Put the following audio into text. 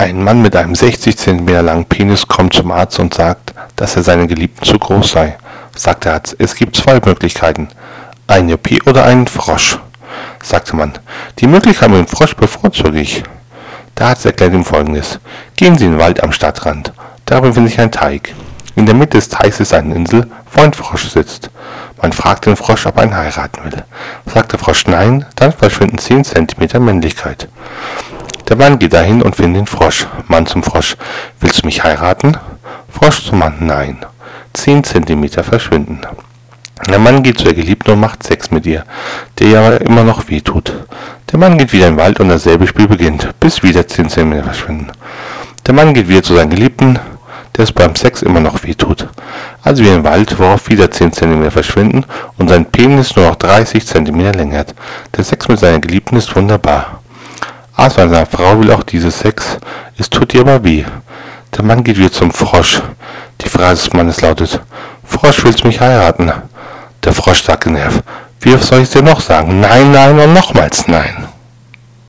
Ein Mann mit einem 60 cm langen Penis kommt zum Arzt und sagt, dass er seinen Geliebten zu groß sei. Sagt der Arzt, es gibt zwei Möglichkeiten. Ein OP oder einen Frosch. Sagte man, die Möglichkeit mit dem Frosch bevorzuge ich. Der Arzt erklärt ihm folgendes. Gehen Sie in den Wald am Stadtrand. Da befindet sich ein Teig. In der Mitte des Teigs ist eine Insel, wo ein Frosch sitzt. Man fragt den Frosch, ob er ihn heiraten will. Sagt der Frosch nein, dann verschwinden 10 cm Männlichkeit. Der Mann geht dahin und findet den Frosch. Mann zum Frosch. Willst du mich heiraten? Frosch zum Mann. Nein. Zehn Zentimeter verschwinden. Der Mann geht zu der Geliebten und macht Sex mit ihr, der aber immer noch weh tut. Der Mann geht wieder in den Wald und dasselbe Spiel beginnt, bis wieder 10 cm verschwinden. Der Mann geht wieder zu seinem Geliebten, der es beim Sex immer noch weh tut. Also wieder im Wald, worauf wieder 10 cm verschwinden und sein Penis nur noch 30 cm länger hat. Der Sex mit seiner Geliebten ist wunderbar. Aber seiner Frau will auch dieses Sex, es tut ihr aber weh. Der Mann geht wieder zum Frosch. Die Frage des Mannes lautet, Frosch, willst du mich heiraten? Der Frosch sagt genervt, wie soll ich dir noch sagen? Nein, nein und nochmals nein.